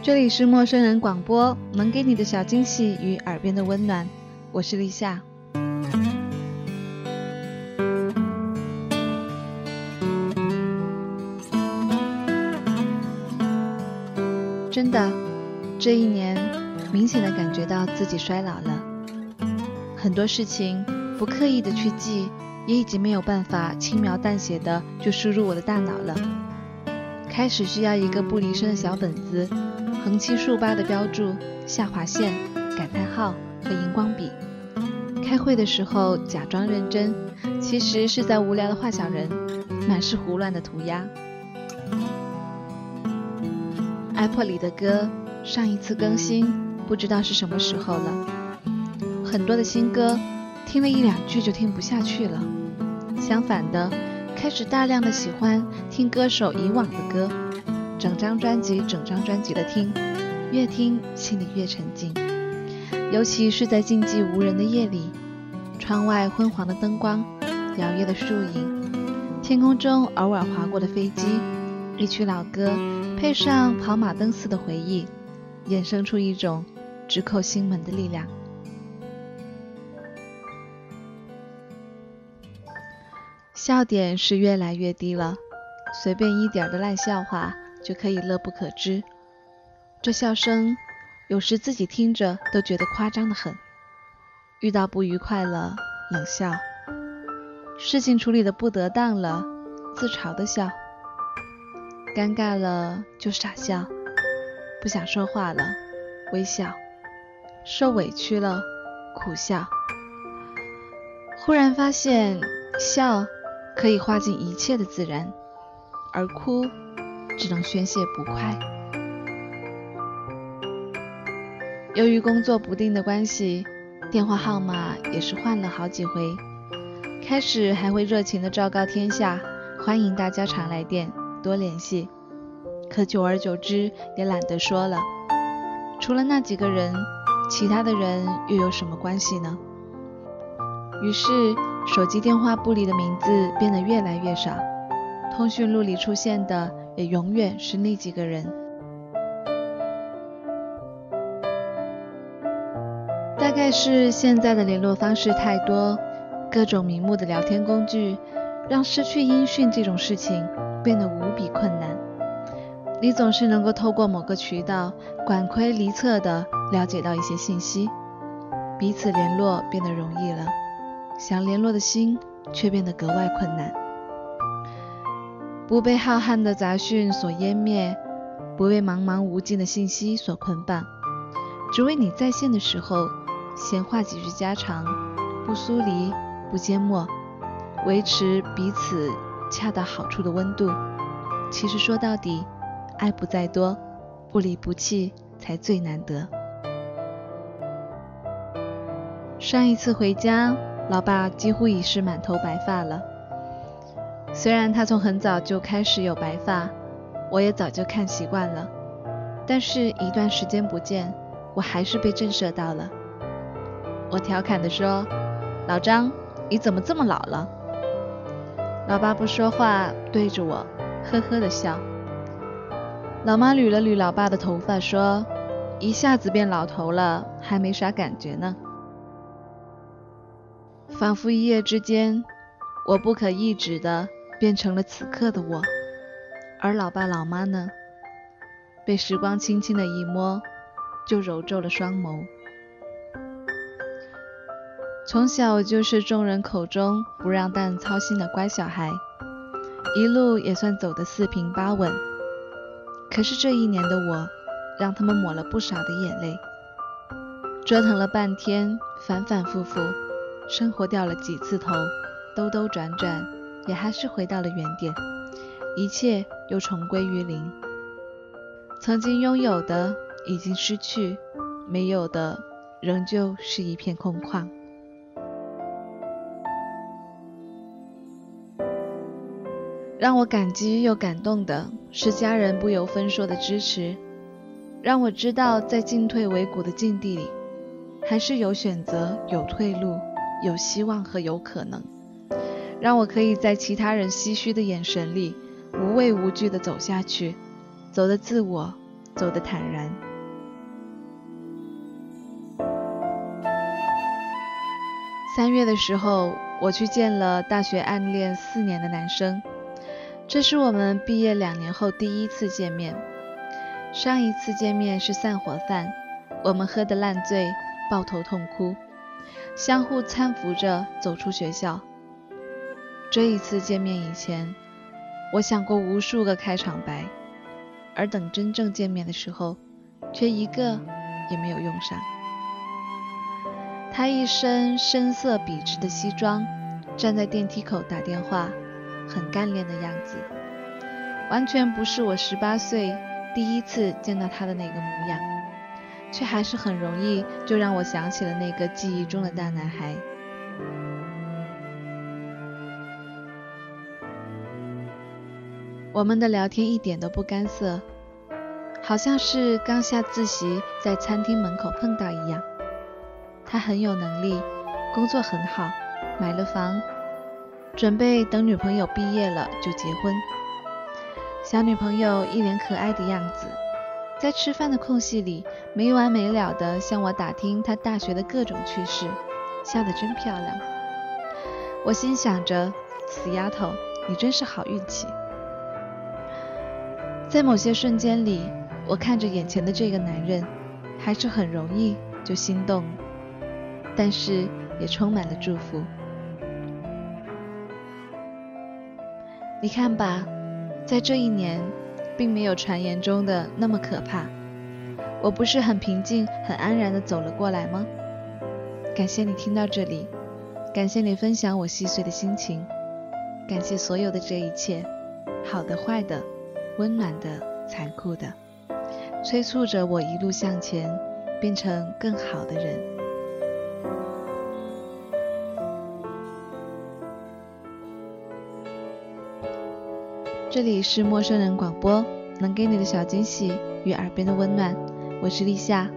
这里是陌生人广播，能给你的小惊喜与耳边的温暖，我是立夏。真的，这一年明显的感觉到自己衰老了，很多事情不刻意的去记，也已经没有办法轻描淡写的就输入我的大脑了，开始需要一个不离身的小本子。横七竖八的标注、下划线、感叹号和荧光笔。开会的时候假装认真，其实是在无聊的画小人，满是胡乱的涂鸦。iPod 里的歌上一次更新不知道是什么时候了，很多的新歌听了一两句就听不下去了。相反的，开始大量的喜欢听歌手以往的歌。整张专辑，整张专辑的听，越听心里越沉静。尤其是在静寂无人的夜里，窗外昏黄的灯光，摇曳的树影，天空中偶尔划过的飞机，一曲老歌，配上跑马灯似的回忆，衍生出一种直扣心门的力量。笑点是越来越低了，随便一点的烂笑话。就可以乐不可支。这笑声有时自己听着都觉得夸张的很。遇到不愉快了，冷笑；事情处理的不得当了，自嘲的笑；尴尬了就傻笑；不想说话了，微笑；受委屈了，苦笑。忽然发现，笑可以化尽一切的自然，而哭。只能宣泄不快。由于工作不定的关系，电话号码也是换了好几回。开始还会热情的昭告天下，欢迎大家常来电，多联系。可久而久之，也懒得说了。除了那几个人，其他的人又有什么关系呢？于是，手机电话簿里的名字变得越来越少，通讯录里出现的。也永远是那几个人。大概是现在的联络方式太多，各种名目的聊天工具，让失去音讯这种事情变得无比困难。你总是能够透过某个渠道，管窥离测的了解到一些信息，彼此联络变得容易了，想联络的心却变得格外困难。不被浩瀚的杂讯所湮灭，不被茫茫无尽的信息所捆绑，只为你在线的时候闲话几句家常，不疏离，不缄默，维持彼此恰到好处的温度。其实说到底，爱不在多，不离不弃才最难得。上一次回家，老爸几乎已是满头白发了。虽然他从很早就开始有白发，我也早就看习惯了，但是一段时间不见，我还是被震慑到了。我调侃地说：“老张，你怎么这么老了？”老爸不说话，对着我呵呵的笑。老妈捋了捋老爸的头发，说：“一下子变老头了，还没啥感觉呢。”仿佛一夜之间，我不可抑制的。变成了此刻的我，而老爸老妈呢，被时光轻轻的一摸，就揉皱了双眸。从小就是众人口中不让大人操心的乖小孩，一路也算走得四平八稳。可是这一年的我，让他们抹了不少的眼泪，折腾了半天，反反复复，生活掉了几次头，兜兜转转。也还是回到了原点，一切又重归于零。曾经拥有的已经失去，没有的仍旧是一片空旷。让我感激又感动的是家人不由分说的支持，让我知道在进退维谷的境地里，还是有选择、有退路、有希望和有可能。让我可以在其他人唏嘘的眼神里，无畏无惧地走下去，走得自我，走得坦然。三月的时候，我去见了大学暗恋四年的男生，这是我们毕业两年后第一次见面。上一次见面是散伙饭，我们喝得烂醉，抱头痛哭，相互搀扶着走出学校。这一次见面以前，我想过无数个开场白，而等真正见面的时候，却一个也没有用上。他一身深色笔直的西装，站在电梯口打电话，很干练的样子，完全不是我十八岁第一次见到他的那个模样，却还是很容易就让我想起了那个记忆中的大男孩。我们的聊天一点都不干涩，好像是刚下自习在餐厅门口碰到一样。他很有能力，工作很好，买了房，准备等女朋友毕业了就结婚。小女朋友一脸可爱的样子，在吃饭的空隙里没完没了地向我打听她大学的各种趣事，笑得真漂亮。我心想着，死丫头，你真是好运气。在某些瞬间里，我看着眼前的这个男人，还是很容易就心动，但是也充满了祝福。你看吧，在这一年，并没有传言中的那么可怕。我不是很平静、很安然的走了过来吗？感谢你听到这里，感谢你分享我细碎的心情，感谢所有的这一切，好的、坏的。温暖的、残酷的，催促着我一路向前，变成更好的人。这里是陌生人广播，能给你的小惊喜与耳边的温暖。我是立夏，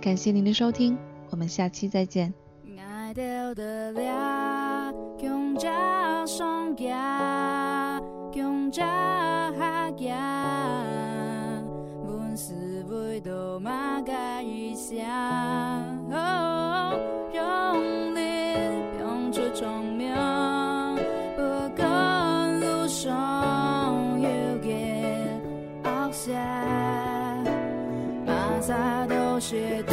感谢您的收听，我们下期再见。用力拼出聪明，不管路上有点翱翔，马上都是独